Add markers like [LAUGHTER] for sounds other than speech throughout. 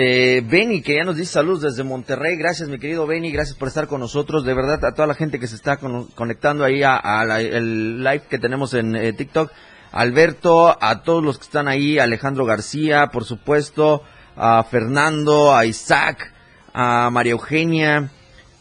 Eh, Benny, que ya nos dice saludos desde Monterrey. Gracias, mi querido Benny. Gracias por estar con nosotros. De verdad, a toda la gente que se está conectando ahí a, el live que tenemos en eh, TikTok. Alberto, a todos los que están ahí. Alejandro García, por supuesto. A Fernando, a Isaac, a María Eugenia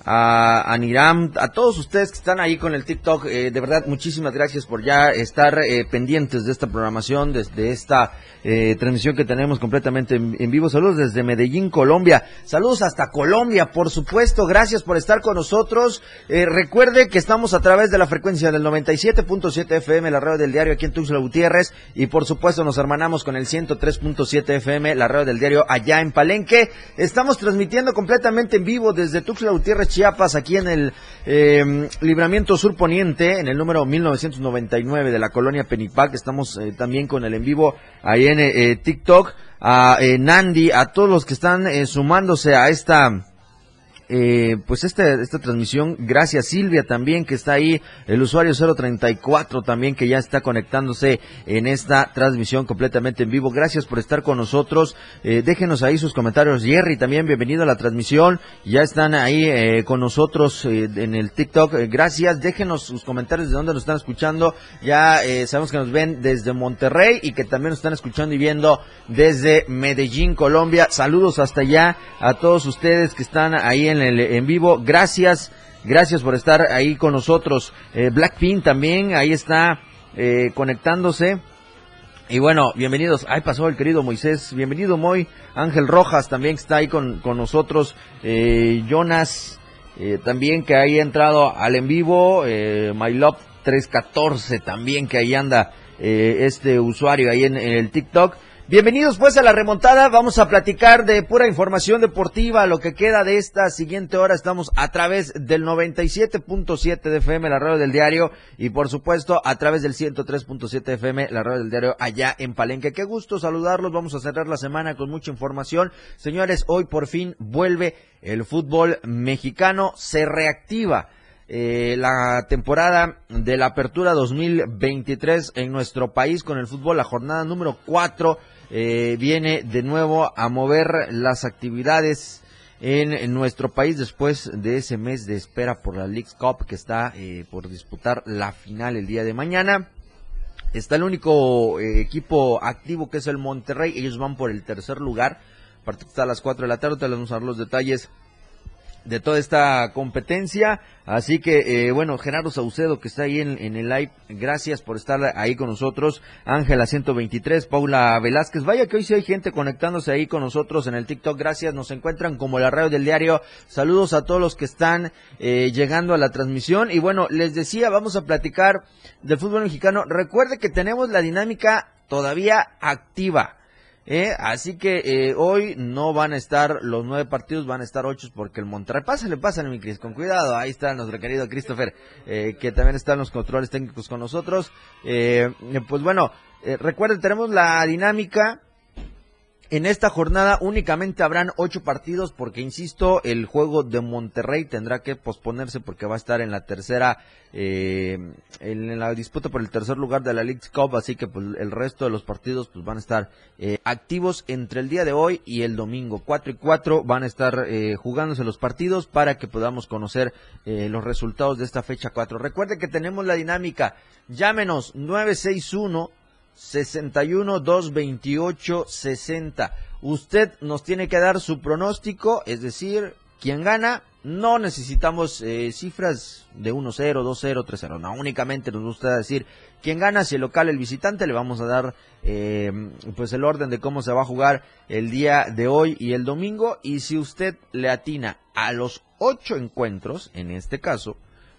a, Niram, a todos ustedes que están ahí con el TikTok, eh, de verdad muchísimas gracias por ya estar eh, pendientes de esta programación, desde esta eh, transmisión que tenemos completamente en, vivo. Saludos desde Medellín, Colombia. Saludos hasta Colombia, por supuesto. Gracias por estar con nosotros. recuerde que estamos a través de la frecuencia del 97.7 FM, la radio del diario aquí en Tuxtla Gutiérrez, y por supuesto nos hermanamos con el 103.7 FM, la radio del diario allá en Palenque. Estamos transmitiendo completamente en vivo desde Tuxtla Gutiérrez, Chiapas, aquí en el eh, Libramiento Sur Poniente, en el número 1999 de la colonia Penipac. Estamos eh, también con el en vivo ahí en eh, TikTok. A Nandi, a todos los que están sumándose a esta eh, pues esta, esta transmisión, gracias Silvia también que está ahí, el usuario 034 también que ya está conectándose en esta transmisión completamente en vivo. Gracias por estar con nosotros. Eh, déjenos ahí sus comentarios. Jerry también, bienvenido a la transmisión. Ya están ahí eh, con nosotros eh, en el TikTok. gracias. Déjenos sus comentarios de dónde nos están escuchando. Ya sabemos que nos ven desde Monterrey y que también nos están escuchando y viendo desde Medellín, Colombia. Saludos hasta allá a todos ustedes que están ahí en en el en vivo. Gracias, gracias por estar ahí con nosotros. Eh, Blackpink también, ahí está eh, conectándose. Y bueno, bienvenidos. Ahí pasó el querido Moisés. Bienvenido, Moy. Ángel Rojas también está ahí con, con nosotros. Eh, Jonas, también que ahí ha entrado al en vivo. Eh, MyLove 314 también que ahí anda este usuario ahí en el TikTok. Bienvenidos pues a la remontada, vamos a platicar de pura información deportiva, lo que queda de esta siguiente hora, estamos a través del 97.7 de FM, la radio del diario, y por supuesto a través del 103.7 FM, la radio del diario allá en Palenque. Qué gusto saludarlos, vamos a cerrar la semana con mucha información. Señores, hoy por fin vuelve el fútbol mexicano, se reactiva. Eh, la temporada de la apertura 2023 en nuestro país con el fútbol, la jornada número 4 eh, viene de nuevo a mover las actividades en, nuestro país después de ese mes de espera por la League Cup que está eh, por disputar la final el día de mañana. Está el único eh, equipo activo que es el Monterrey. Ellos van por el tercer lugar. Partido está a las 4 de la tarde. Te vamos a dar los detalles de toda esta competencia. Así que, eh, bueno, Gerardo Saucedo, que está ahí en, el live, gracias por estar ahí con nosotros. Ángela 123, Paula Velázquez. Vaya que hoy sí hay gente conectándose ahí con nosotros en el TikTok. Gracias, nos encuentran como la radio del diario. Saludos a todos los que están eh, llegando a la transmisión. Y bueno, les decía, vamos a platicar del fútbol mexicano. Recuerde que tenemos la dinámica todavía activa. Eh, así que eh, hoy no van a estar los nueve partidos, van a estar ocho porque el Monterrey, pásale, pásale mi Cris, con cuidado, ahí está nuestro querido Christopher, eh, que también está en los controles técnicos con nosotros. Eh, pues bueno, recuerden, tenemos la dinámica en esta jornada únicamente habrán ocho partidos porque, insisto, el juego de Monterrey tendrá que posponerse porque va a estar en la tercera, eh, en la disputa por el tercer lugar de la League Cup, así que pues, el resto de los partidos pues, van a estar eh, activos entre el día de hoy y el domingo. Cuatro y cuatro van a estar eh, jugándose los partidos para que podamos conocer los resultados de esta fecha cuatro. Recuerde que tenemos la dinámica, llámenos 961 61 228 60. Usted nos tiene que dar su pronóstico, es decir, quien gana, no necesitamos eh, cifras de 1-0, 2-0, 3-0. No, únicamente nos gusta decir quién gana, si el local el visitante. Le vamos a dar eh, pues el orden de cómo se va a jugar el día de hoy y el domingo. Y si usted le atina a los ocho encuentros, en este caso,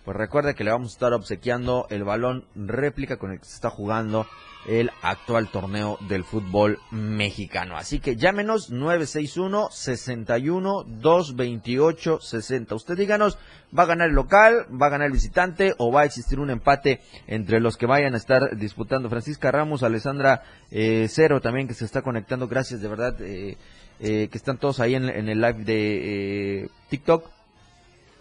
pues recuerde que le vamos a estar obsequiando el balón réplica con el que se está jugando el actual torneo del fútbol mexicano. Así que llámenos 961 61 228 60. Usted díganos, ¿va a ganar el local, va a ganar el visitante o va a existir un empate entre los que vayan a estar disputando? Francisca Ramos, Alessandra eh, Cero también que se está conectando. Gracias de verdad eh, eh, que están todos ahí en, en el live de TikTok.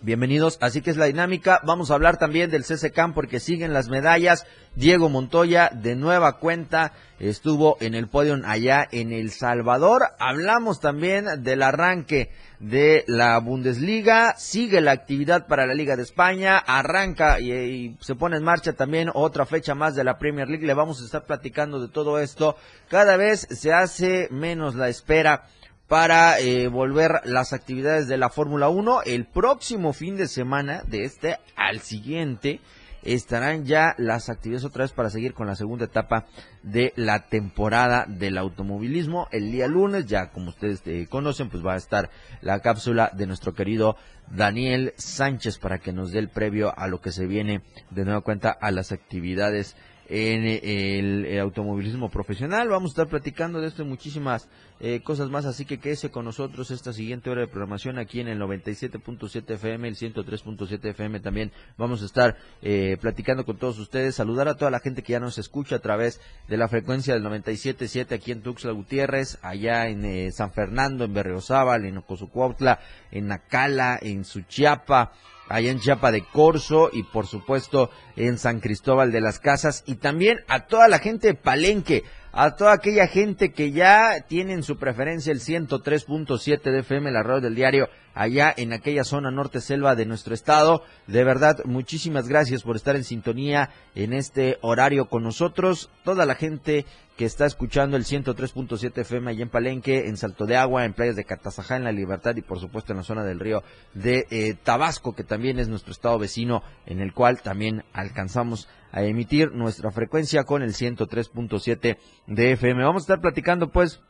Bienvenidos, así que es la dinámica. Vamos a hablar también del CCCAM porque siguen las medallas. Diego Montoya, de nueva cuenta, estuvo en el podio allá en El Salvador. Hablamos también del arranque de la Bundesliga. Sigue la actividad para la Liga de España. Arranca y, y, se pone en marcha también otra fecha más de la Premier League. Le vamos a estar platicando de todo esto. Cada vez se hace menos la espera para eh, volver las actividades de la Fórmula 1. El próximo fin de semana, de este al siguiente, estarán ya las actividades otra vez para seguir con la segunda etapa de la temporada del automovilismo. El día lunes, ya como ustedes eh, conocen, pues va a estar la cápsula de nuestro querido Daniel Sánchez para que nos dé el previo a lo que se viene de nueva cuenta a las actividades en el, automovilismo profesional. Vamos a estar platicando de esto y muchísimas eh, cosas más, así que quédese con nosotros esta siguiente hora de programación aquí en el 97.7 FM, el 103.7 FM también. Vamos a estar eh, platicando con todos ustedes, saludar a toda la gente que ya nos escucha a través de la frecuencia del 97.7 aquí en Tuxtla Gutiérrez, allá en eh, San Fernando, en Berriozábal, en Ocosucuautla, en Nacala, en Suchiapa, allá en Chiapa de Corzo y por supuesto en San Cristóbal de las Casas. Y también a toda la gente de Palenque, a toda aquella gente que ya tienen su preferencia el 103.7 de FM, la radio del diario, allá en aquella zona norte selva de nuestro estado. De verdad, muchísimas gracias por estar en sintonía en este horario con nosotros. Toda la gente que está escuchando el 103.7 FM allá en Palenque, en Salto de Agua, en playas de Catazajá, en La Libertad y por supuesto en la zona del río de eh, Tabasco, que también es nuestro estado vecino, en el cual también alcanzamos a emitir nuestra frecuencia con el 103.7 de FM. Vamos a estar platicando pues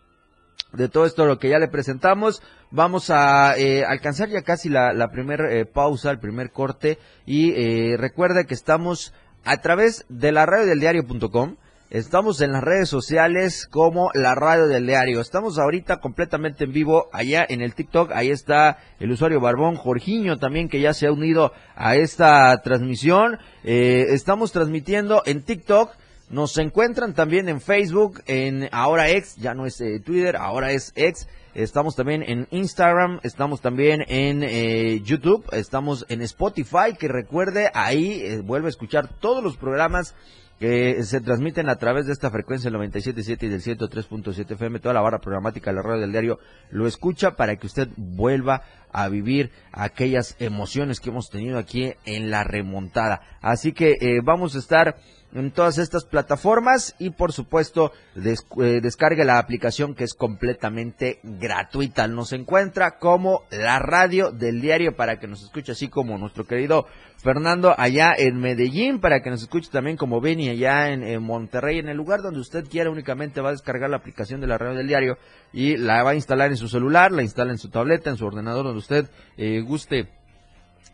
de todo esto lo que ya le presentamos. Vamos a eh, alcanzar ya casi la, primera eh, pausa, el primer corte y eh, recuerda que estamos a través de la radio del diario.com. Estamos en las redes sociales como la radio del diario. Estamos ahorita completamente en vivo allá en el TikTok. Ahí está el usuario Barbón Jorgiño también que ya se ha unido a esta transmisión. estamos transmitiendo en TikTok nos encuentran también en Facebook, en ahora ex, ya no es eh, Twitter, ahora es ex. Estamos también en Instagram, estamos también en eh, YouTube, estamos en Spotify, que recuerde, ahí eh, vuelve a escuchar todos los programas que se transmiten a través de esta frecuencia del 97.7 y del 103.7 FM, toda la barra programática de la radio del diario lo escucha para que usted vuelva a vivir aquellas emociones que hemos tenido aquí en la remontada. Así que vamos a estar en todas estas plataformas y por supuesto eh, descargue la aplicación que es completamente gratuita. Nos encuentra como la radio del diario para que nos escuche así como nuestro querido Fernando allá en Medellín para que nos escuche también como Benny allá en, Monterrey en el lugar donde usted quiera únicamente va a descargar la aplicación de la radio del diario y la va a instalar en su celular, la instala en su tableta, en su ordenador donde usted eh, guste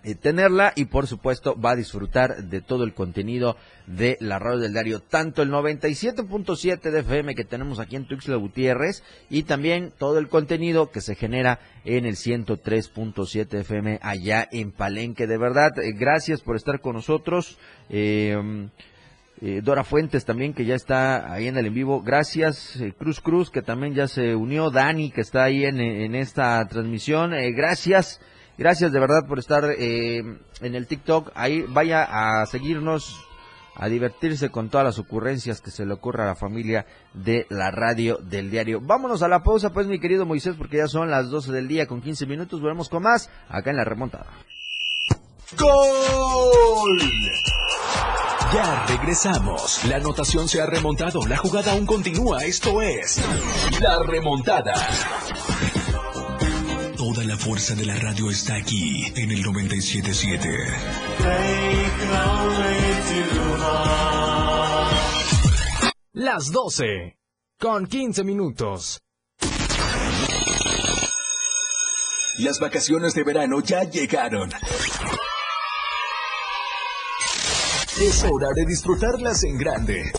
eh, tenerla y por supuesto va a disfrutar de todo el contenido de la radio del diario, tanto el 97.7 de FM que tenemos aquí en Tuxtla Gutiérrez y también todo el contenido que se genera en el 103.7 FM allá en Palenque. De verdad, eh, gracias por estar con nosotros. Eh, Dora Fuentes también que ya está ahí en el en vivo. Gracias. Cruz Cruz que también ya se unió. Dani que está ahí en, en esta transmisión. gracias. Gracias de verdad por estar eh, en el TikTok. Ahí vaya a seguirnos, a divertirse con todas las ocurrencias que se le ocurra a la familia de la radio del diario. Vámonos a la pausa, pues, mi querido Moisés, porque ya son las 12 del día con 15 minutos. Volvemos con más acá en la remontada. ¡Gol! Ya regresamos. La anotación se ha remontado. La jugada aún continúa. Esto es La Remontada. Toda la fuerza de la radio está aquí en el 977. Las 12 con 15 minutos. Las vacaciones de verano ya llegaron. Es hora de disfrutarlas en grande.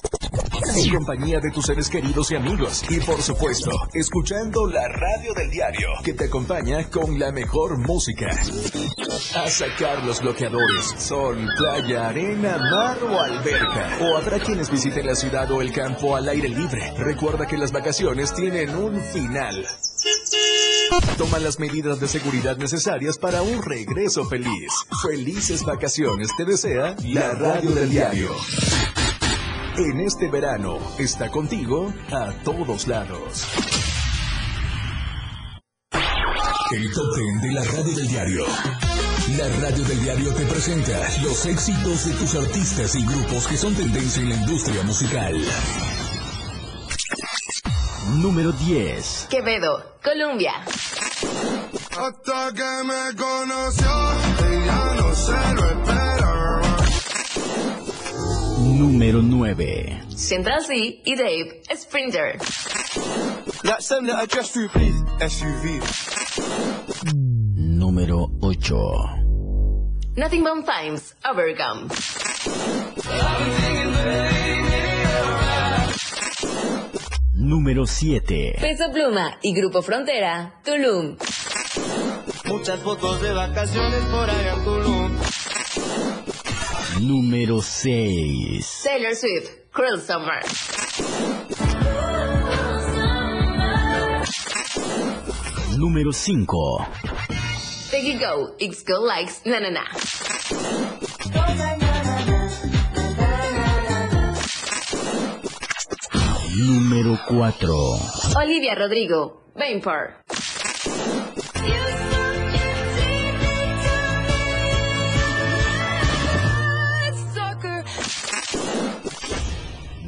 En compañía de tus seres queridos y amigos. Y por supuesto, escuchando la radio del diario, que te acompaña con la mejor música. A sacar los bloqueadores. Sol, playa, arena, mar o alberca. O habrá quienes visiten la ciudad o el campo al aire libre. Recuerda que las vacaciones tienen un final. Toma las medidas de seguridad necesarias para un regreso feliz. Felices vacaciones te desea la radio del diario. En este verano está contigo a todos lados. El top ten de la radio del diario. La radio del diario te presenta los éxitos de tus artistas y grupos que son tendencia en la industria musical. Número 10. Quevedo, Colombia. Hasta que me conoció, ella no se lo Número 9. Central C y Dave, Sprinter. That address through, please. SUV. Número 8. Nothing But Times, Overcome. Número 7. Peso Pluma y Grupo Frontera, Tulum. Muchas fotos de vacaciones por allá en Tulum. Número 6. Taylor Swift, Cruel Summer. Número 5. Peggy Go, X Go Likes, Na Na Na. Número 4. Olivia Rodrigo, Vampire.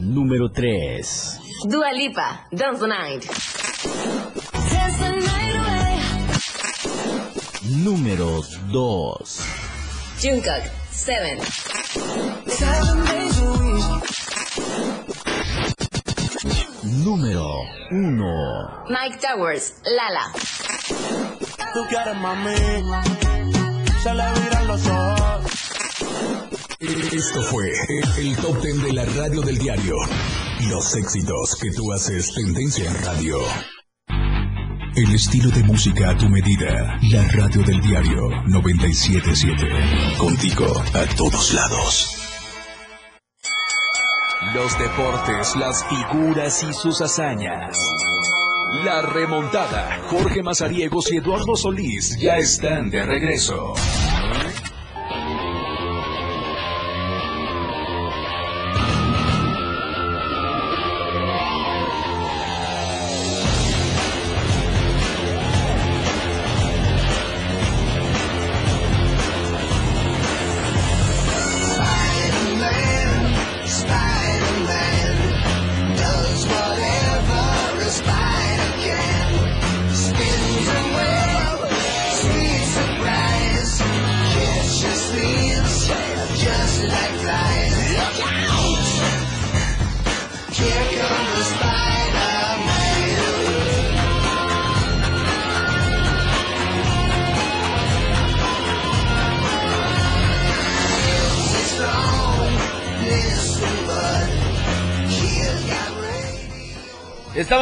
Número 3. Dua Lipa, Dance the Night. Número 2. Jungkook, Seven. Número 1. Mike Towers, Lala. Tú quieres mami, se le viran los ojos. Esto fue el top ten de la radio del diario. Los éxitos que tú haces tendencia en radio. El estilo de música a tu medida. La radio del diario 977. Contigo a todos lados. Los deportes, las figuras y sus hazañas. La remontada. Jorge Mazariegos y Eduardo Solís ya están de regreso.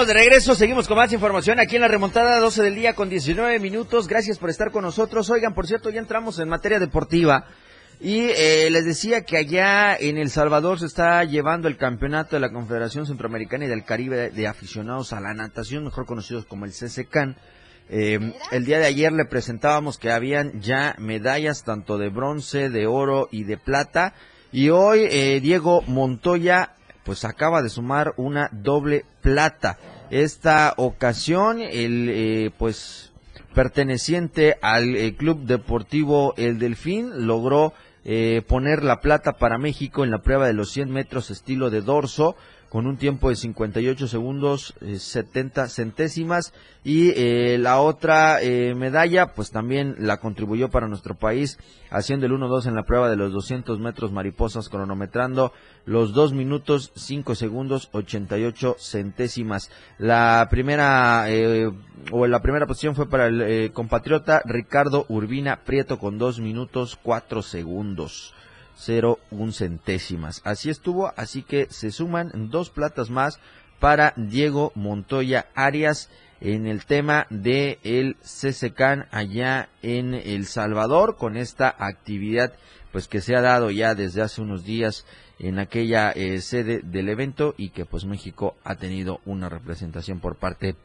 De regreso, seguimos con más información aquí en la remontada 12 del día con 19 minutos. Gracias por estar con nosotros. Oigan, por cierto, ya entramos en materia deportiva y eh, les decía que allá en El Salvador se está llevando el campeonato de la Confederación Centroamericana y del Caribe de aficionados a la natación, mejor conocidos como el CCCAN. Eh, el día de ayer le presentábamos que habían ya medallas tanto de bronce, de oro y de plata. Y hoy eh, Diego Montoya pues acaba de sumar una doble plata. Esta ocasión, el eh, pues perteneciente al eh, Club Deportivo El Delfín logró eh, poner la plata para México en la prueba de los 100 metros estilo de dorso con un tiempo de 58 segundos eh, 70 centésimas. Y eh, la otra eh, medalla pues también la contribuyó para nuestro país haciendo el 1-2 en la prueba de los 200 metros mariposas cronometrando los 2 minutos 5 segundos 88 centésimas. La primera eh, o la primera posición fue para el eh, compatriota Ricardo Urbina Prieto con 2 minutos 4 segundos 0,1 centésimas. Así estuvo, así que se suman dos platas más para Diego Montoya Arias en el tema de el CCCAN allá en El Salvador con esta actividad pues que se ha dado ya desde hace unos días en aquella eh, sede del evento y que pues México ha tenido una representación por parte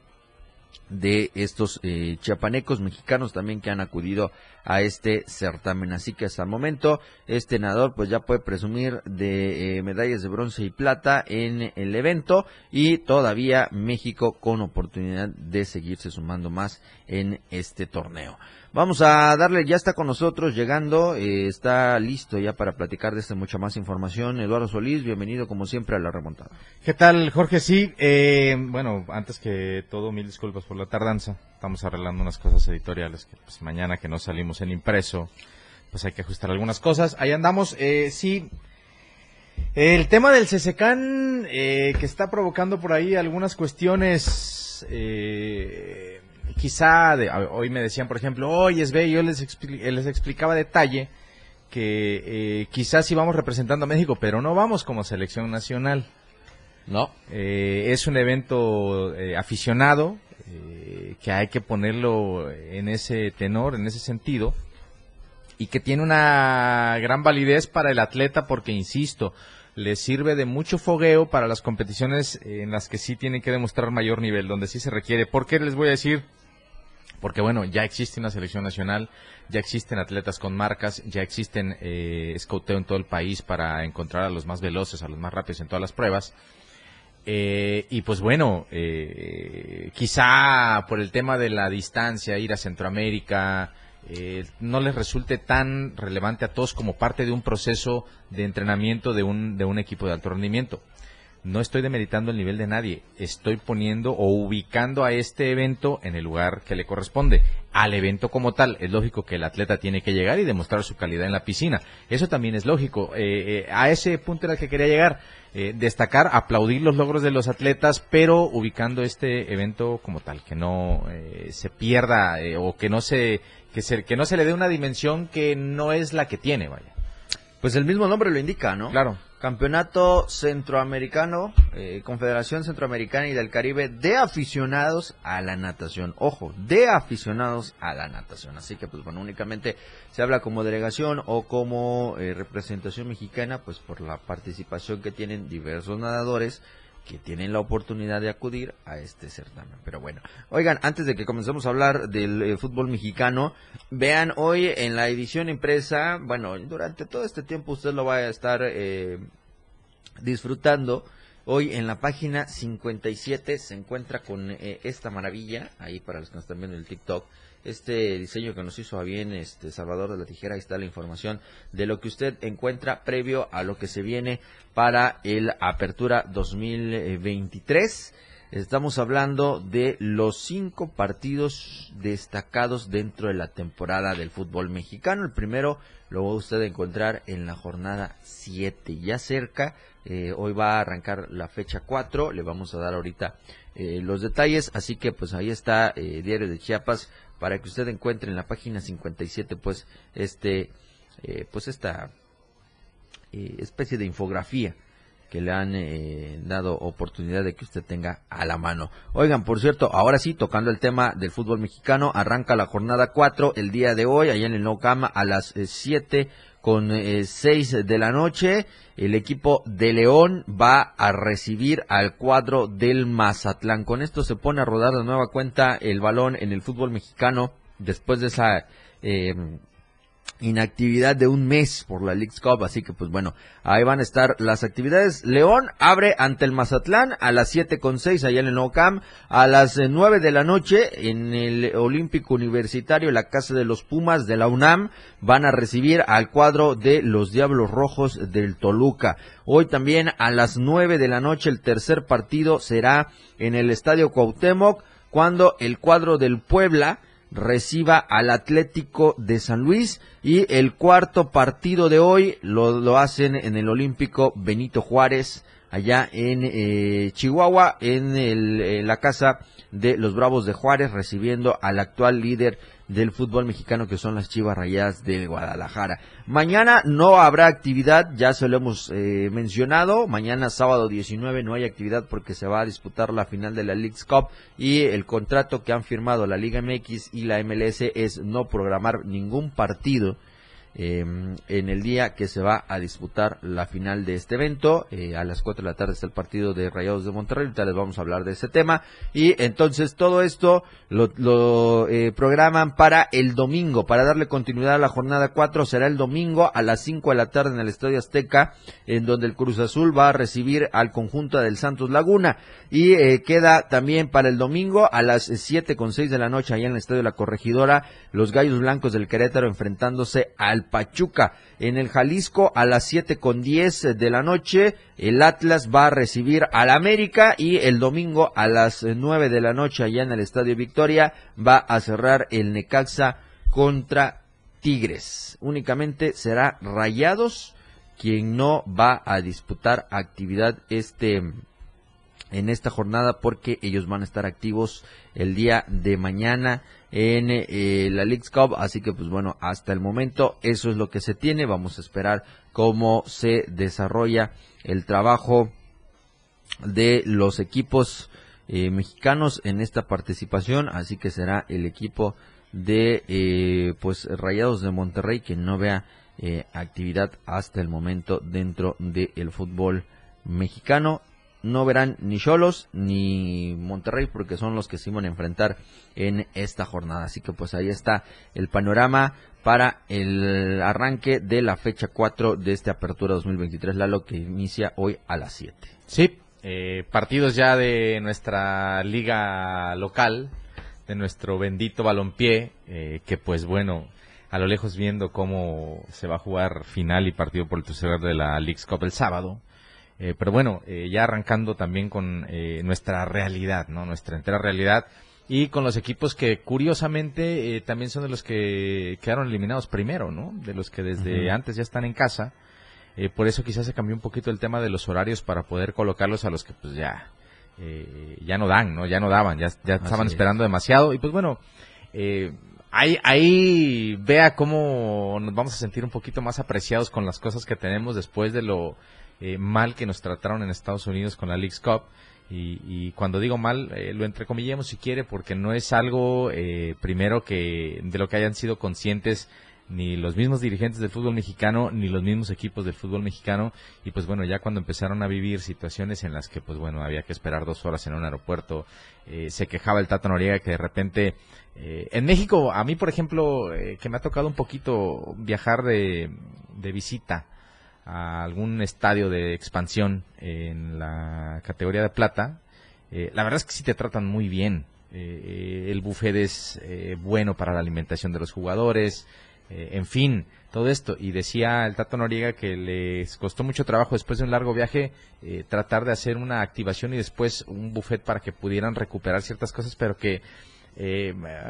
estos eh, chiapanecos mexicanos también que han acudido a este certamen. Así que hasta el momento este nadador pues ya puede presumir de eh, medallas de bronce y plata en el evento y todavía México con oportunidad de seguirse sumando más en este torneo. Vamos a darle, ya está con nosotros llegando, eh, está listo ya para platicar de esta mucha más información. Eduardo Solís, bienvenido como siempre a la remontada. ¿Qué tal, Jorge? Sí, eh, bueno, antes que todo, mil disculpas por la tardanza. Estamos arreglando unas cosas editoriales que pues mañana que no salimos en impreso, pues hay que ajustar algunas cosas. Ahí andamos, eh, sí. El tema del CCCAN, eh, que está provocando por ahí algunas cuestiones, eh, quizá, de, hoy me decían, por ejemplo, oye, ve, yo les, expli- les explicaba detalle que eh, quizás íbamos representando a México, pero no vamos como selección nacional. No, Eh, es un evento eh, aficionado eh, que hay que ponerlo en ese tenor, en ese sentido, y que tiene una gran validez para el atleta porque, insisto, le sirve de mucho fogueo para las competiciones en las que sí tienen que demostrar mayor nivel, donde sí se requiere. ¿Por qué les voy a decir? Porque bueno, ya existe una selección nacional, ya existen atletas con marcas, ya existen eh, en todo el país para encontrar a los más veloces, a los más rápidos en todas las pruebas. Eh, y pues bueno, eh, quizá por el tema de la distancia, ir a Centroamérica, eh, no les resulte tan relevante a todos como parte de un proceso de entrenamiento de un, de un equipo de alto rendimiento. No estoy demeritando el nivel de nadie, estoy poniendo o ubicando a este evento en el lugar que le corresponde. Al evento como tal, es lógico que el atleta tiene que llegar y demostrar su calidad en la piscina. Eso también es lógico. Eh, eh, a ese punto era el que quería llegar. Eh, destacar, aplaudir los logros de los atletas, pero ubicando este evento como tal, que no eh, se pierda o que no se, que se que no se le dé una dimensión que no es la que tiene, vaya. pues el mismo nombre lo indica, ¿no? Claro. Campeonato Centroamericano, eh, Confederación Centroamericana y del Caribe de aficionados a la natación. Ojo, de aficionados a la natación. Así que, pues bueno, únicamente se habla como delegación o como eh, representación mexicana, pues por la participación que tienen diversos nadadores que tienen la oportunidad de acudir a este certamen. Pero bueno, oigan, antes de que comencemos a hablar del eh, fútbol mexicano, vean hoy en la edición impresa, bueno, durante todo este tiempo usted lo va a estar eh, disfrutando. Hoy en la página 57 se encuentra con eh, esta maravilla, ahí para los que nos están viendo en el TikTok, este diseño que nos hizo a bien este Salvador de la Tijera, ahí está la información de lo que usted encuentra previo a lo que se viene para el Apertura 2023. Estamos hablando de los cinco partidos destacados dentro de la temporada del fútbol mexicano. El primero lo va usted a encontrar en la jornada 7, ya cerca. eh, hoy va a arrancar la fecha 4. Le vamos a dar ahorita eh, los detalles. Así que pues ahí está eh, Diario de Chiapas para que usted encuentre en la página 57 pues este eh, pues esta eh, especie de infografía que le han eh, dado oportunidad de que usted tenga a la mano. Oigan, por cierto, ahora sí, tocando el tema del fútbol mexicano, arranca la jornada 4 el día de hoy, allá en el No Cama, a las 7 con 6 de la noche. El equipo de León va a recibir al cuadro del Mazatlán. Con esto se pone a rodar de nueva cuenta el balón en el fútbol mexicano después de esa... Eh, inactividad de un mes por la League's Cup, así que pues bueno, ahí van a estar las actividades. León abre ante el Mazatlán a las siete con seis allá en el Nou Camp, a las eh, nueve de la noche en el Olímpico Universitario, la Casa de los Pumas de la UNAM, van a recibir al cuadro de los Diablos Rojos del Toluca. Hoy también a las nueve de la noche el tercer partido será en el Estadio Cuauhtémoc, cuando el cuadro del Puebla reciba al Atlético de San Luis y el cuarto partido de hoy lo, lo hacen en el Olímpico Benito Juárez allá en eh, Chihuahua en, el, la casa de los Bravos de Juárez recibiendo al actual líder del fútbol mexicano que son las Chivas Rayadas del Guadalajara. Mañana no habrá actividad, ya se lo hemos eh, mencionado. Mañana sábado 19 no hay actividad porque se va a disputar la final de la League's Cup y el contrato que han firmado la Liga MX y la MLS es no programar ningún partido eh, en el día que se va a disputar la final de este evento. Eh, a las 4 de la tarde está el partido de Rayados de Monterrey, ahorita les vamos a hablar de ese tema. Y entonces todo esto lo, lo eh, programan para el domingo, para darle continuidad a la jornada 4, será el domingo a las 5 de la tarde en el Estadio Azteca, en donde el Cruz Azul va a recibir al conjunto del Santos Laguna. Y eh, queda también para el domingo a las 7 con 6 de la noche allá en el Estadio La Corregidora, los Gallos Blancos del Querétaro enfrentándose al Pachuca. En el Jalisco a las 7 con 10 de la noche, el Atlas va a recibir al América y el domingo a las 9 de la noche allá en el Estadio Victoria va a cerrar el Necaxa contra Tigres. Únicamente será Rayados quien no va a disputar actividad este en esta jornada porque ellos van a estar activos el día de mañana en eh, la League's Cup, así que pues bueno, hasta el momento eso es lo que se tiene, vamos a esperar cómo se desarrolla el trabajo de los equipos eh, mexicanos en esta participación, así que será el equipo de eh, pues Rayados de Monterrey que no vea eh, actividad hasta el momento dentro del fútbol mexicano no verán ni Cholos ni Monterrey porque son los que se van a enfrentar en esta jornada. Así que pues ahí está el panorama para el arranque de la fecha 4 de esta apertura 2023, Lalo, que inicia hoy a las 7. Sí, eh, partidos ya de nuestra liga local, de nuestro bendito balompié, eh, que pues bueno, a lo lejos viendo cómo se va a jugar final y partido por el tercer de la League's Cup el sábado, eh, pero bueno, eh, ya arrancando también con eh, nuestra realidad, ¿no? Nuestra entera realidad. Y con los equipos que curiosamente también son de los que quedaron eliminados primero, ¿no? De los que desde antes ya están en casa. por eso quizás se cambió un poquito el tema de los horarios para poder colocarlos a los que pues ya, ya no dan, ¿no? Ya no daban, ya, ya estaban esperando demasiado. Y pues bueno, ahí, ahí vea cómo nos vamos a sentir un poquito más apreciados con las cosas que tenemos después de lo eh, mal que nos trataron en Estados Unidos con la League's Cup. Y, cuando digo mal, eh, lo entrecomillemos si quiere, porque no es algo, eh, primero, que de lo que hayan sido conscientes ni los mismos dirigentes del fútbol mexicano, ni los mismos equipos del fútbol mexicano. Y pues bueno, ya cuando empezaron a vivir situaciones en las que, pues bueno, había que esperar dos horas en un aeropuerto, se quejaba el Tata Noriega que de repente, en México, a mí, por ejemplo, que me ha tocado un poquito viajar de visita, a algún estadio de expansión en la categoría de plata, eh, la verdad es que sí te tratan muy bien. Eh, el buffet es eh, bueno para la alimentación de los jugadores, en fin, todo esto. Y decía el Tato Noriega que les costó mucho trabajo después de un largo viaje tratar de hacer una activación y después un buffet para que pudieran recuperar ciertas cosas, pero que,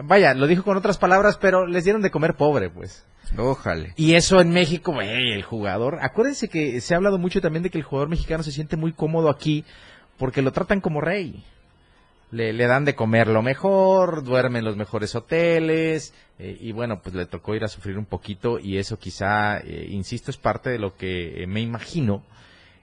vaya, lo dijo con otras palabras, pero les dieron de comer pobre, pues. Ojalá. Y eso en México, el jugador. Acuérdense que se ha hablado mucho también de que el jugador mexicano se siente muy cómodo aquí porque lo tratan como rey. Le, dan de comer lo mejor, duerme en los mejores hoteles eh, y bueno, pues le tocó ir a sufrir un poquito y eso quizá, eh, insisto, es parte de lo que me imagino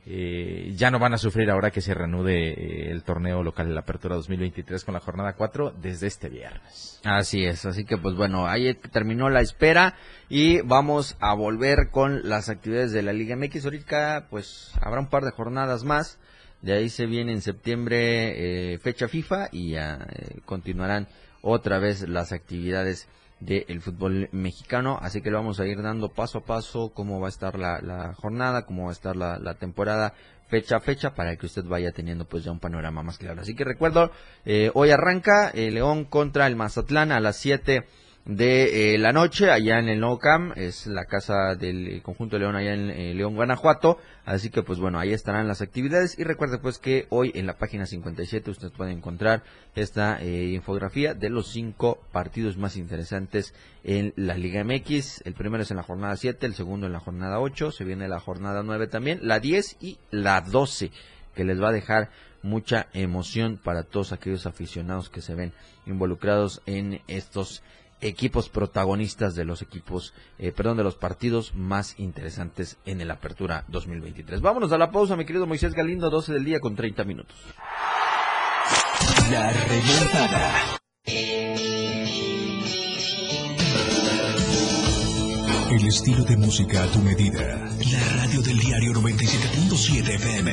eh, ya no van a sufrir ahora que se reanude eh, el torneo local de la Apertura 2023 con la jornada 4 desde este viernes. Así es, así que pues bueno, ahí terminó la espera y vamos a volver con las actividades de la Liga MX. Ahorita pues habrá un par de jornadas más, de ahí se viene en septiembre eh, fecha FIFA y ya continuarán otra vez las actividades del fútbol mexicano, así que lo vamos a ir dando paso a paso cómo va a estar la, la jornada, cómo va a estar la, temporada fecha a fecha para que usted vaya teniendo pues ya un panorama más claro. Así que recuerdo, eh, hoy arranca el León contra el Mazatlán a las 7 de eh, la noche allá en el No Cam, es la casa del conjunto León allá en eh, León, Guanajuato, así que pues bueno, ahí estarán las actividades. Y recuerde pues que hoy en la página 57 usted puede encontrar esta eh, infografía de los cinco partidos más interesantes en la Liga MX, el primero es en la jornada 7, el segundo en la jornada 8, se viene la jornada 9 también, la 10 y la 12 que les va a dejar mucha emoción para todos aquellos aficionados que se ven involucrados en estos equipos protagonistas de los equipos, eh, perdón, de los partidos más interesantes en el Apertura 2023. Vámonos a la pausa, mi querido Moisés Galindo, 12 del día con 30 minutos. La remontada. El estilo de música a tu medida. La radio del diario 97.7 FM.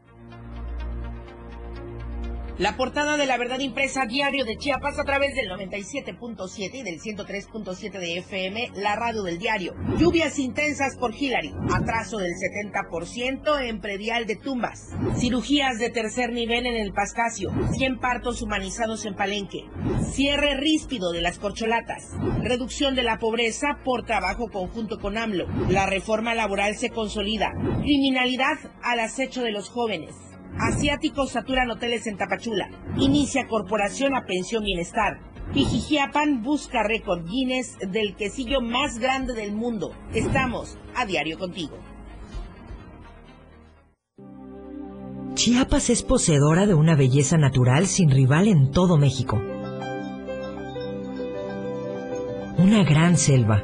La portada de la verdad impresa diario de Chiapas a través del 97.7 y del 103.7 de FM, la radio del diario. Lluvias intensas por Hillary. Atraso del 70% en predial de tumbas. Cirugías de tercer nivel en el Pascasio. 100 partos humanizados en Palenque. Cierre ríspido de las corcholatas. Reducción de la pobreza por trabajo conjunto con AMLO. La reforma laboral se consolida. Criminalidad al acecho de los jóvenes. Asiáticos saturan hoteles en Tapachula. Inicia corporación a pensión bienestar. Pijijiapan busca récord Guinness del quesillo más grande del mundo. Estamos a diario contigo. Chiapas es poseedora de una belleza natural sin rival en todo México. Una gran selva,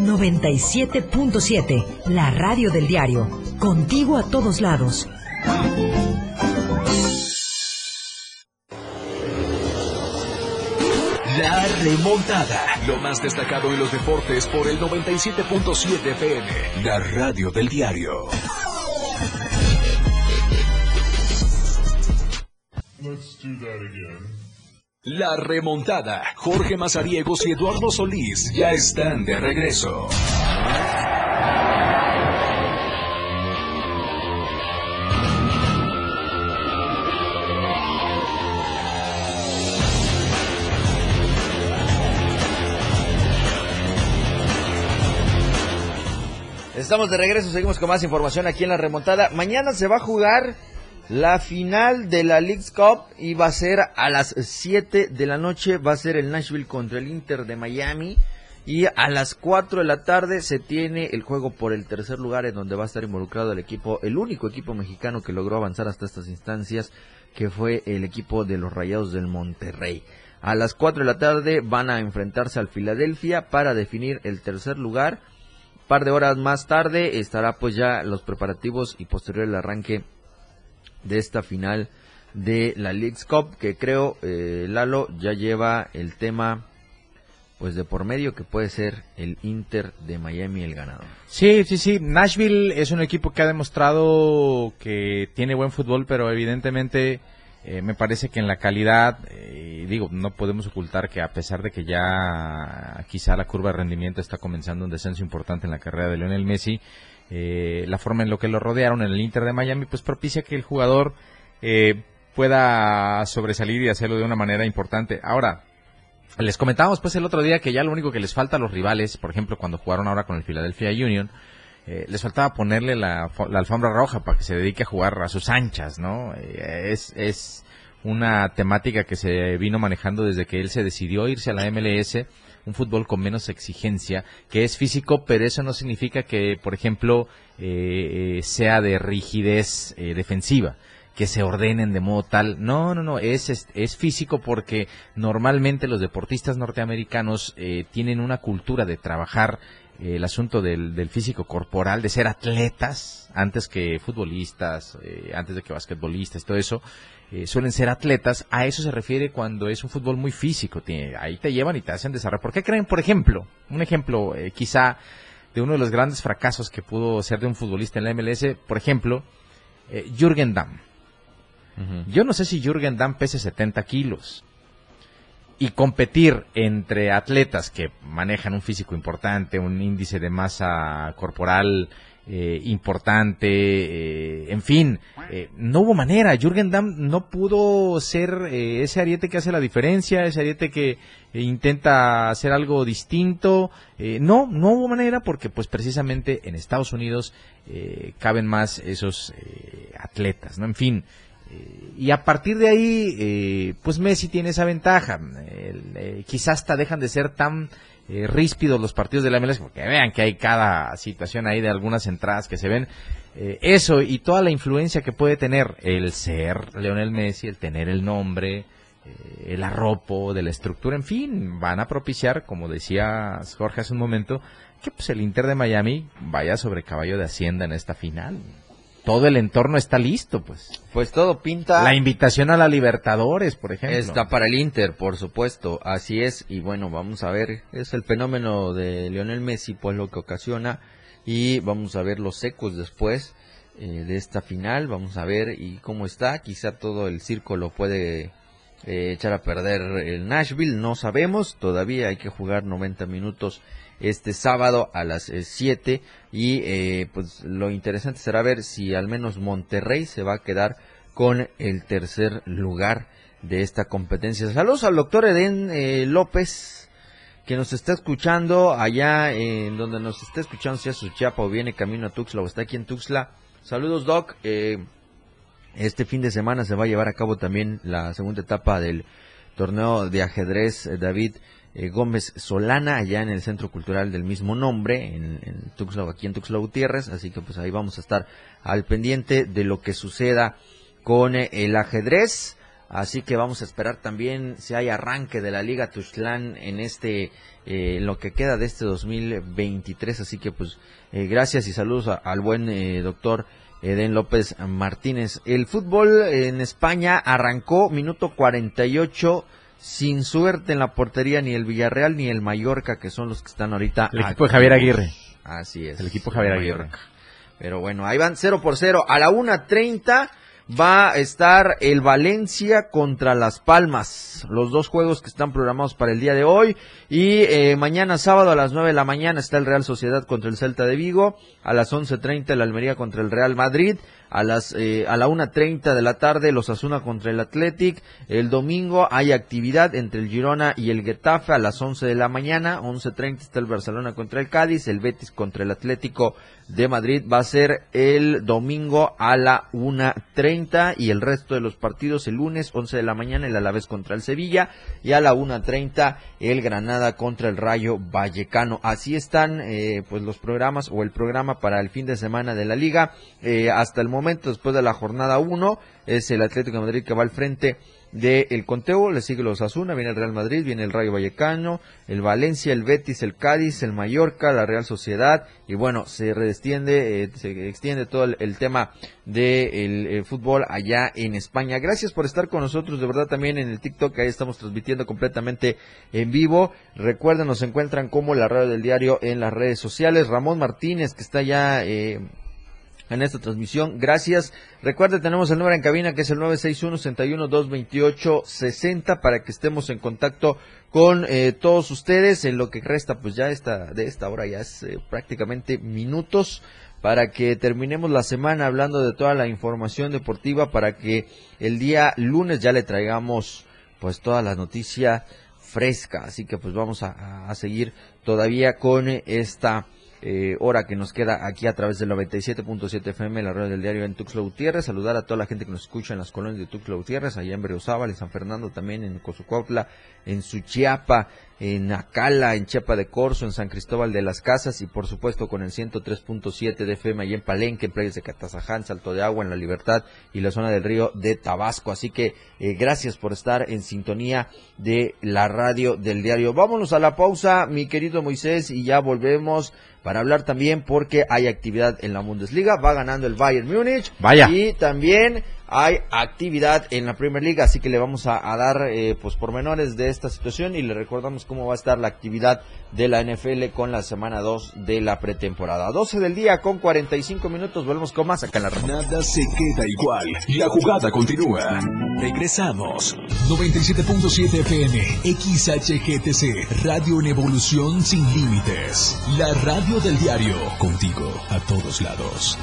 97.7, la radio del diario. Contigo a todos lados. La remontada. Lo más destacado en los deportes por el 97.7 FM. La radio del diario. La remontada. Jorge Mazariegos y Eduardo Solís ya están de regreso. Estamos de regreso, seguimos con más información aquí en la remontada. Mañana se va a jugar la final de la League's Cup va a ser a las 7 de la noche, va a ser el Nashville contra el Inter de Miami. Y a las 4 de la tarde se tiene el juego por el tercer lugar en donde va a estar involucrado el equipo, el único equipo mexicano que logró avanzar hasta estas instancias, que fue el equipo de los Rayados del Monterrey. A las 4 de la tarde van a enfrentarse al Filadelfia para definir el tercer lugar. Par de horas más tarde estará pues ya los preparativos y posterior el arranque de esta final de la League's Cup que creo eh, Lalo ya lleva el tema pues de por medio que puede ser el Inter de Miami el ganador. Sí, sí, sí. Nashville es un equipo que ha demostrado que tiene buen fútbol, pero evidentemente Eh, me parece que en la calidad, eh, digo, no podemos ocultar que a pesar de que ya quizá la curva de rendimiento está comenzando un descenso importante en la carrera de Lionel Messi, eh, la forma en lo que lo rodearon en el Inter de Miami, pues propicia que el jugador eh, pueda sobresalir y hacerlo de una manera importante. Ahora, les comentábamos pues el otro día que ya lo único que les falta a los rivales, por ejemplo, cuando jugaron ahora con el Philadelphia Union, eh, les faltaba ponerle la, la alfombra roja para que se dedique a jugar a sus anchas, ¿no? Eh, es, es una temática que se vino manejando desde que él se decidió irse a la MLS, un fútbol con menos exigencia, que es físico, pero eso no significa que, por ejemplo, eh, eh, sea de rigidez eh, defensiva que se ordenen de modo tal. No, no, no, es, es, es físico porque normalmente los deportistas norteamericanos eh, tienen una cultura de trabajar el asunto del, del físico corporal, de ser atletas antes que futbolistas, eh, antes de que basquetbolistas, todo eso. eh, suelen ser atletas, a eso se refiere cuando es un fútbol muy físico, tiene- ahí te llevan y te hacen desarrollar. ¿Por qué creen, por ejemplo, un ejemplo eh, quizá de uno de los grandes fracasos que pudo ser de un futbolista en la MLS, por ejemplo, eh, Jürgen Damm. Yo no sé si Jürgen Damm pese 70 kilos. Y competir entre atletas que manejan un físico importante, un índice de masa corporal eh, importante, eh, en fin, eh, no hubo manera. Jürgen Damm no pudo ser eh, ese ariete que hace la diferencia, ese ariete que intenta hacer algo distinto. No, no hubo manera porque pues precisamente en Estados Unidos caben más esos atletas, ¿no? En fin, eh, y a partir de ahí, eh, pues Messi tiene esa ventaja. Eh, quizás hasta dejan de ser tan eh, ríspidos los partidos de la MLS, porque vean que hay cada situación ahí de algunas entradas que se ven. Eso y toda la influencia que puede tener el ser Leonel Messi, el tener el nombre, el arropo de la estructura, en fin, van a propiciar, como decía Jorge hace un momento, que pues el Inter de Miami vaya sobre caballo de Hacienda en esta final. Todo el entorno está listo, pues. Pues todo pinta. La invitación a la Libertadores, por ejemplo. Está para el Inter, por supuesto, así es, y bueno, vamos a ver, es el fenómeno de Lionel Messi, pues lo que ocasiona, y vamos a ver los ecos después eh, de esta final, vamos a ver y cómo está, quizá todo el circo lo puede eh, echar a perder el Nashville, no sabemos, todavía hay que jugar 90 minutos este sábado a las 7 y eh, pues lo interesante será ver si al menos Monterrey se va a quedar con el tercer lugar de esta competencia. Saludos al doctor Eden eh, López, que nos está escuchando allá en donde nos está escuchando, si a su Chiapa o viene camino a Tuxtla o está aquí en Tuxtla. Saludos, Doc. Eh, este fin de semana se va a llevar a cabo también la segunda etapa del torneo de ajedrez eh, David eh, Gómez Solana, allá en el Centro Cultural del mismo nombre, en, en aquí en Tuxtla Gutiérrez. Así que pues ahí vamos a estar al pendiente de lo que suceda con eh, el ajedrez. Así que vamos a esperar también si hay arranque de la Liga Tuxtlán en este, eh, en lo que queda de este 2023. Así que pues gracias y saludos al buen doctor Eden López Martínez. El fútbol en España arrancó minuto 48 sin suerte en la portería ni el Villarreal ni el Mallorca que son los que están ahorita. El equipo de Javier. Aguirre. Así es. El equipo Javier Aguirre. Mallorca. Pero bueno, ahí van 0 por 0. A la 1.30 va a estar el Valencia contra Las Palmas. Los dos juegos que están programados para el día de hoy. Y eh, mañana sábado a las 9 de la mañana está el Real Sociedad contra el Celta de Vigo. A las 11.30 el Almería contra el Real Madrid. A las eh, a la 1.30 de la tarde los Asuna contra el Athletic. El domingo hay actividad entre el Girona y el Getafe a las 11 de la mañana. 11.30 está el Barcelona contra el Cádiz. El Betis contra el Atlético de Madrid va a ser el domingo a la 1.30 y el resto de los partidos el lunes 11 de la mañana el Alavés contra el Sevilla y a la 1.30 el Granada contra el Rayo Vallecano. Así están eh, pues los programas o el programa para el fin de semana de la liga. Eh, hasta el después de la jornada 1 es el Atlético de Madrid que va al frente de el conteo, le sigue los Asuna, viene el Real Madrid, viene el Rayo Vallecano, el Valencia, el Betis, el Cádiz, el Mallorca, la Real Sociedad y bueno, se extiende, eh, se extiende todo el, tema del de fútbol allá en España. Gracias por estar con nosotros, de verdad también en el TikTok, ahí estamos transmitiendo completamente en vivo. Recuerden, nos encuentran como la radio del diario en las redes sociales. Ramón Martínez, que está ya... Eh, en esta transmisión. Gracias. Recuerde, tenemos el número en cabina que es el 961-61-228-60 para que estemos en contacto con eh, todos ustedes en lo que resta pues ya esta, de esta hora ya es eh, prácticamente minutos para que terminemos la semana hablando de toda la información deportiva para que el día lunes ya le traigamos pues toda la noticia fresca. Así que pues vamos a, a seguir todavía con esta eh, hora que nos queda aquí a través del 97.7 FM, la radio del diario en Tuxtla Gutiérrez. Saludar a toda la gente que nos escucha en las colonias de Tuxtla Gutiérrez, allá en Berriozábal, en San Fernando también, en Cozucuautla, en Suchiapa, en Acala, en Chiapa de Corzo, en San Cristóbal de las Casas y por supuesto con el 103.7 de FM allá en Palenque, en Playas de Catazaján, Salto de Agua, en La Libertad y la zona del río de Tabasco. Así que eh, gracias por estar en sintonía de la radio del diario. Vámonos a la pausa, mi querido Moisés, y ya volvemos para hablar también porque hay actividad en la Bundesliga, va ganando el Bayern Múnich. Vaya. Y también hay actividad en la Premier League, así que le vamos a, a dar eh, pues pormenores de esta situación y le recordamos cómo va a estar la actividad de la NFL con la semana 2 de la pretemporada. 12 del día con 45 minutos, volvemos con más acá en la radio. Nada se queda igual. La jugada continúa. Regresamos. 97.7 FM, XHGTC, Radio en Evolución Sin Límites. La radio del diario, contigo a todos lados.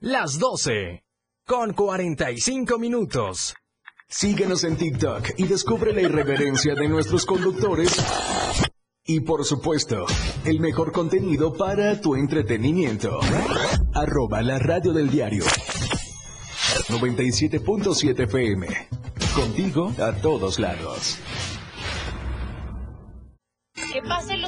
Las 12 con 45 minutos. Síguenos en TikTok y descubre la irreverencia de nuestros conductores. Y por supuesto, el mejor contenido para tu entretenimiento. Arroba la radio del diario. 97.7 FM. Contigo a todos lados. Que pasen los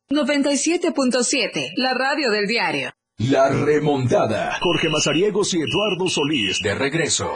97.7, la radio del diario. La remontada. Jorge Mazariegos y Eduardo Solís de regreso.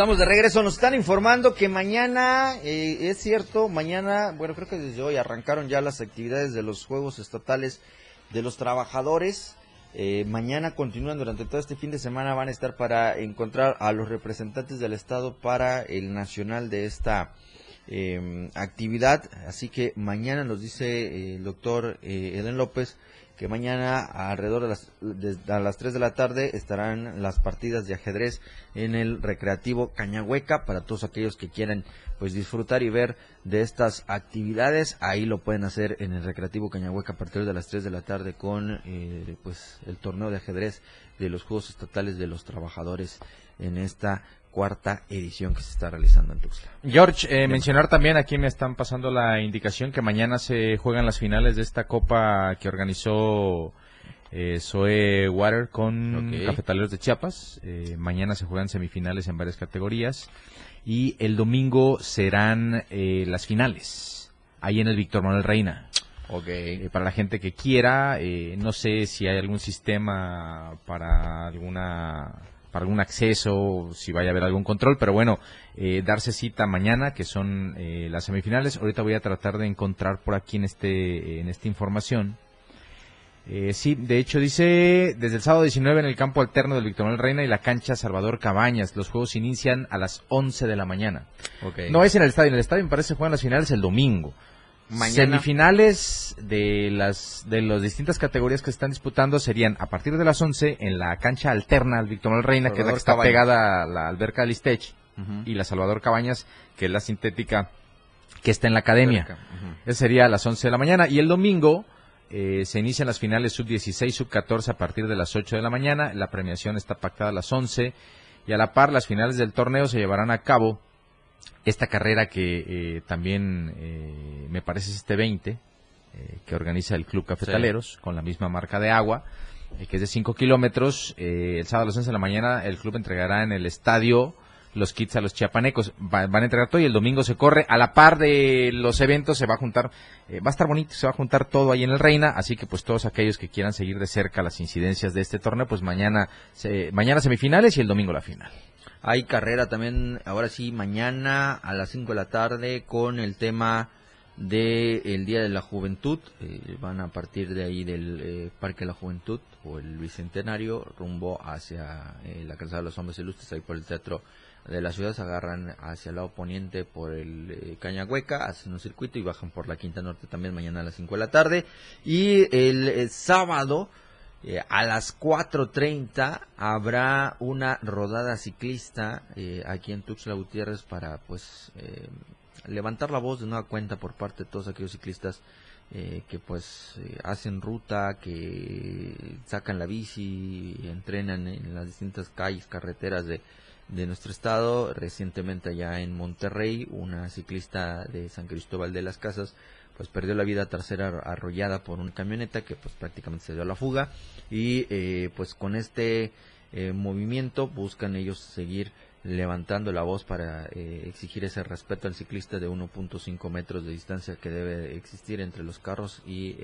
Estamos de regreso, nos están informando que mañana, eh, es cierto, mañana, bueno, creo que desde hoy arrancaron ya las actividades de los Juegos Estatales de los Trabajadores. Eh, mañana continúan durante todo este fin de semana, van a estar para encontrar a los representantes del Estado para el nacional de esta eh, actividad. Así que mañana nos dice eh, el doctor Eden López que mañana alrededor de las, de, a las 3 de la tarde estarán las partidas de ajedrez en el recreativo Cañahueca para todos aquellos que quieran pues disfrutar y ver de estas actividades. Ahí lo pueden hacer en el recreativo Cañahueca a partir de las 3 de la tarde con eh, pues el torneo de ajedrez de los Juegos Estatales de los Trabajadores en esta cuarta edición que se está realizando en Tuxtla. George, eh, mencionar también, aquí me están pasando la indicación que mañana se juegan las finales de esta copa que organizó eh, Zoe Water con. Cafetaleros de Chiapas. Eh, mañana se juegan semifinales en varias categorías y el domingo serán eh, las finales ahí en el Víctor Manuel Reina. Eh, para la gente que quiera, no sé si hay algún sistema para alguna para algún acceso, si vaya a haber algún control, pero bueno, eh, darse cita mañana, que son eh, las semifinales. Ahorita voy a tratar de encontrar por aquí en este en esta información. Eh, sí, de hecho dice desde el sábado 19 en el campo alterno del Víctor Manuel Reina y la cancha Salvador Cabañas. Los juegos inician a las 11 de la mañana. No es en el estadio, en el estadio me parece juegan las finales el domingo. Mañana. Semifinales de las de las distintas categorías que están disputando serían a partir de las 11 en la cancha alterna al Víctor Manuel Reina, que es la que está pegada a la alberca del Istech, y la Salvador Cabañas, que es la sintética que está en la academia. Ese sería a las 11 de la mañana. Y el domingo eh, se inician las finales sub-16, sub-14 a partir de las 8 de la mañana. La premiación está pactada a las 11. y a la par las finales del torneo se llevarán a cabo esta carrera que eh, también eh, me parece es este 20, eh, que organiza el Club Cafetaleros, con la misma marca de agua, eh, que es de 5 kilómetros. El sábado a las 11 de la mañana el club entregará en el estadio los kits a los chiapanecos. Va- van a entregar todo y el domingo se corre. A la par de los eventos se va a juntar, va a estar bonito, se va a juntar todo ahí en el Reina, así que pues todos aquellos que quieran seguir de cerca las incidencias de este torneo, pues mañana, se- mañana semifinales y el domingo la final. Hay carrera también, ahora sí, mañana a las 5 de la tarde con el tema del el Día de la Juventud. Eh, van a partir de ahí del eh, Parque de la Juventud o el Bicentenario rumbo hacia eh, la Calzada de los Hombres Ilustres, ahí por el Teatro de la Ciudad. Se agarran hacia el lado poniente por el eh, Cañahueca, hacen un circuito y bajan por la Quinta Norte también mañana a las 5 de la tarde. Y el, sábado... Eh, a las 4.30 habrá una rodada ciclista eh, aquí en Tuxtla Gutiérrez para pues eh, levantar la voz de nueva cuenta por parte de todos aquellos ciclistas eh, que pues eh, hacen ruta, que sacan la bici, entrenan en las distintas calles, carreteras de, de nuestro estado. Recientemente allá en Monterrey, una ciclista de San Cristóbal de las Casas pues perdió la vida tras ser ar- arrollada por una camioneta que pues prácticamente se dio a la fuga. Y eh, pues con este eh, movimiento buscan ellos seguir levantando la voz para eh, exigir ese respeto al ciclista de 1.5 metros de distancia que debe existir entre los carros y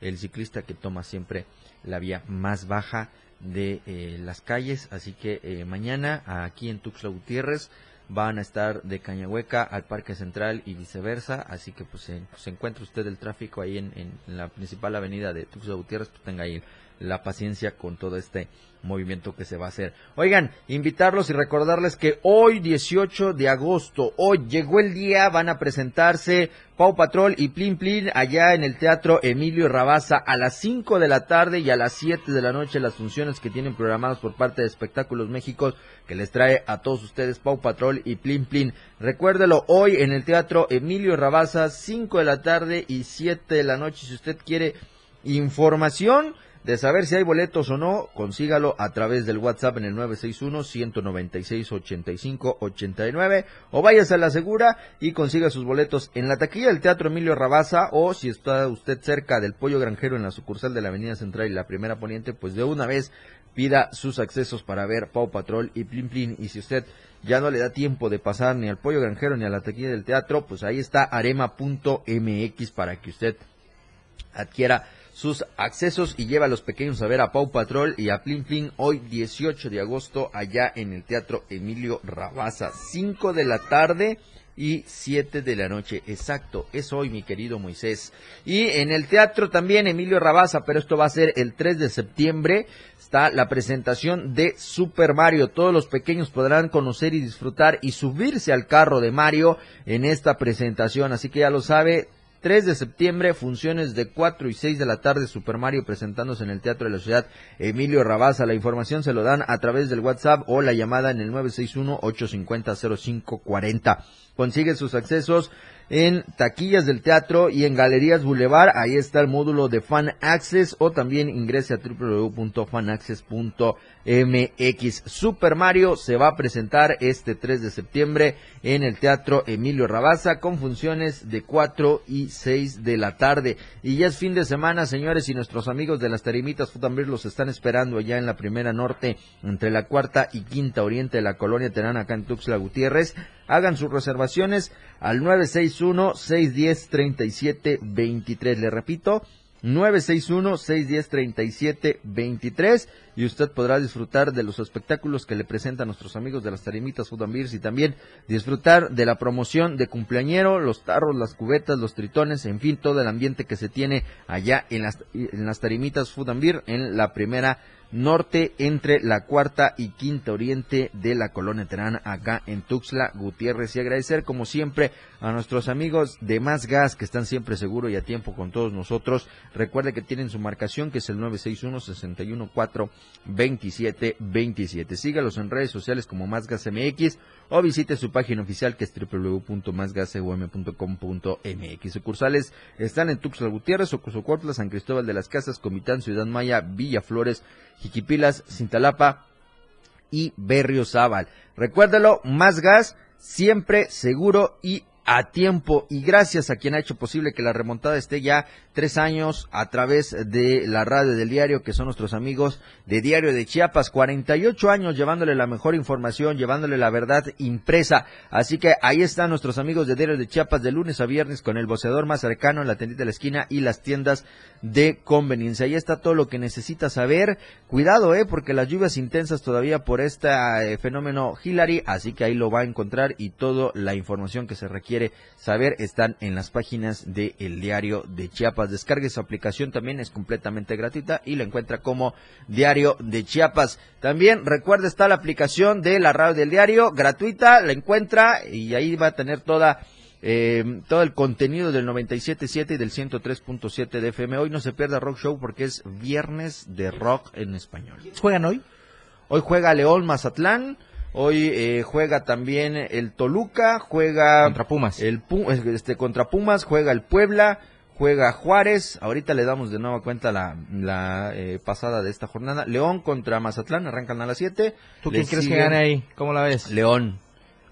el ciclista que toma siempre la vía más baja de las calles. Así que mañana aquí en Tuxtla Gutiérrez van a estar de Cañahueca al Parque Central y viceversa, así que pues se, encuentra usted el tráfico ahí en, en- en la principal avenida de Tuxtla Gutiérrez, pues tenga ahí la paciencia con todo este movimiento que se va a hacer. Oigan, invitarlos y recordarles que hoy 18 de agosto, hoy llegó el día, van a presentarse Pau Patrol y Plin Plin allá en el Teatro Emilio Rabaza a las 5 de la tarde y a las 7 de la noche las funciones que tienen programadas por parte de Espectáculos México que les trae a todos ustedes Pau Patrol y Plin Plin. Recuérdelo hoy en el Teatro Emilio Rabaza, 5 de la tarde y 7 de la noche. Si usted quiere información de saber si hay boletos o no, consígalo a través del WhatsApp en el 961-196-8589 o váyase a la segura y consiga sus boletos en la taquilla del Teatro Emilio Rabaza o si está usted cerca del Pollo Granjero en la sucursal de la Avenida Central y la Primera Poniente, pues de una vez pida sus accesos para ver Pau Patrol y Plin Plin. Y si usted ya no le da tiempo de pasar ni al Pollo Granjero ni a la taquilla del teatro, pues ahí está arema.mx para que usted adquiera sus accesos y lleva a los pequeños a ver a Pau Patrol y a Plin Plin hoy 18 de agosto allá en el Teatro Emilio Rabaza, 5 de la tarde y 7 de la noche. Exacto, es hoy mi querido Moisés. Y en el teatro también Emilio Rabaza, pero esto va a ser el 3 de septiembre. Está la presentación de Super Mario. Todos los pequeños podrán conocer y disfrutar y subirse al carro de Mario en esta presentación. Así que ya lo sabe, 3 de septiembre, funciones de 4 y 6 de la tarde, Super Mario presentándose en el Teatro de la Ciudad Emilio Rabaza. La información se lo dan a través del WhatsApp o la llamada en el 961-850-0540. Consigue sus accesos en taquillas del teatro y en Galerías Boulevard. Ahí está el módulo de Fan Access o también ingrese a www.fanaccess.mx. Super Mario se va a presentar este 3 de septiembre en el Teatro Emilio Rabaza con funciones de 4 y 6 de la tarde. Y ya es fin de semana, señores, y nuestros amigos de las Tarimitas Beer los están esperando allá en la primera norte entre la cuarta y quinta oriente de la colonia Terán acá en Tuxtla Gutiérrez. Hagan sus reservaciones al 961-610-3723. Le repito, 961-610-3723 y usted podrá disfrutar de los espectáculos que le presentan nuestros amigos de las Tarimitas Beers y también disfrutar de la promoción de cumpleañero, los tarros, las cubetas, los tritones, en fin, todo el ambiente que se tiene allá en las, en las Tarimitas Beer en la primera norte entre la cuarta y quinta oriente de la colonia Terán acá en Tuxtla Gutiérrez y agradecer como siempre a nuestros amigos de Más Gas que están siempre seguro y a tiempo con todos nosotros. Recuerde que tienen su marcación que es el 961 614 2727. Sígalos en redes sociales como Más Gas MX o visite su página oficial que es www.másgasum.com.mx. Sucursales están en Tuxtla Gutiérrez, Ocosocuautla, San Cristóbal de las Casas, Comitán, Ciudad Maya, Villa Flores, Jiquipilas, Cintalapa, y Berriozábal. Recuérdelo, más gas, siempre seguro y a tiempo y gracias a quien ha hecho posible que la remontada esté ya tres años a través de la radio del diario, que son nuestros amigos de Diario de Chiapas, 48 años llevándole la mejor información, llevándole la verdad impresa. Así que ahí están nuestros amigos de Diario de Chiapas de lunes a viernes con el boceador más cercano en la tiendita de la esquina y las tiendas de conveniencia. Ahí está todo lo que necesita saber. Cuidado, eh, porque las lluvias intensas todavía por este fenómeno Hillary, así que ahí lo va a encontrar y toda la información que se requiere saber están en las páginas del el Diario de Chiapas. Descargue su aplicación también, es completamente gratuita y la encuentra como Diario de Chiapas. También recuerda está la aplicación de la radio del diario, gratuita, la encuentra y ahí va a tener toda eh, todo el contenido del 97.7 y del 103.7 de FM. Hoy no se pierda Rock Show porque es viernes de rock en español. ¿Juegan hoy? Hoy juega León Mazatlán. Hoy eh, juega también el Toluca, juega contra Pumas. El este contra Pumas, juega el Puebla, juega Juárez. Ahorita le damos de nueva cuenta la, la eh, pasada de esta jornada. León contra Mazatlán, arrancan a las 7. ¿Tú quién crees que gane ahí? ¿Cómo la ves? León.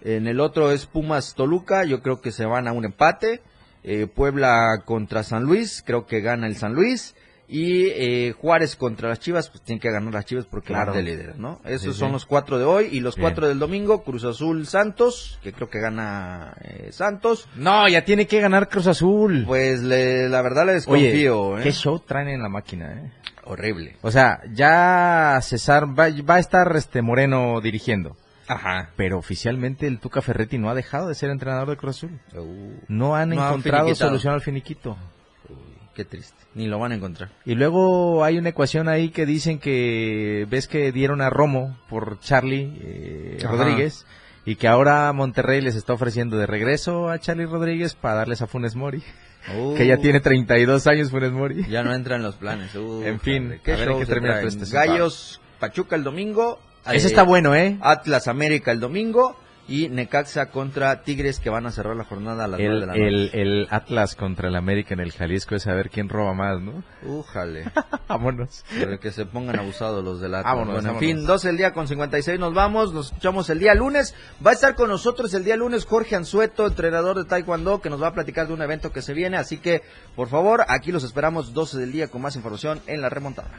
En el otro es Pumas Toluca, yo creo que se van a un empate. Eh, Puebla contra San Luis, creo que gana el San Luis. Y eh, Juárez contra las Chivas, pues tienen que ganar las Chivas porque claro. van de líder, ¿no? Esos son los cuatro de hoy y los cuatro del domingo, Cruz Azul Santos, que creo que gana eh, Santos. No, ya tiene que ganar Cruz Azul. Pues le, la verdad le desconfío. Oye, ¿Qué show traen en la máquina, eh? Horrible. O sea, ya César va, va a estar este Moreno dirigiendo. Ajá. Pero oficialmente el Tuca Ferretti no ha dejado de ser entrenador de Cruz Azul. Uh, no han no encontrado solución al finiquito. Qué triste. Ni lo van a encontrar. Y luego hay una ecuación ahí que dicen que ves que dieron a Romo por Charlie eh, Rodríguez y que ahora Monterrey les está ofreciendo de regreso a Charlie Rodríguez para darles a Funes Mori. Uh, [LAUGHS] que ya tiene 32 años Funes Mori. Ya no entra en los [LAUGHS] planes. Uh, en fin, ¿qué a ver qué termina este Gallos, Pachuca el domingo. Ese eh, está bueno, ¿eh? Atlas América el domingo y Necaxa contra Tigres que van a cerrar la jornada a las el, 9 de la noche. El Atlas contra el América en el Jalisco es a ver quién roba más, ¿no? Újale. [LAUGHS] vámonos. Pero que se pongan abusados los del Atlas. Vámonos, bueno, vámonos. en fin, 12 el día con 56 nos vamos, nos escuchamos el día lunes. Va a estar con nosotros el día lunes Jorge Anzueto, entrenador de Taekwondo, que nos va a platicar de un evento que se viene. Así que, por favor, aquí los esperamos 12 del día con más información en la remontada.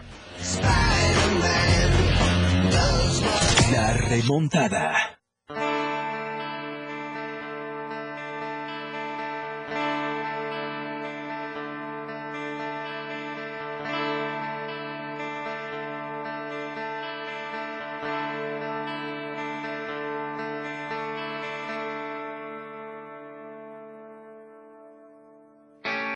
La remontada.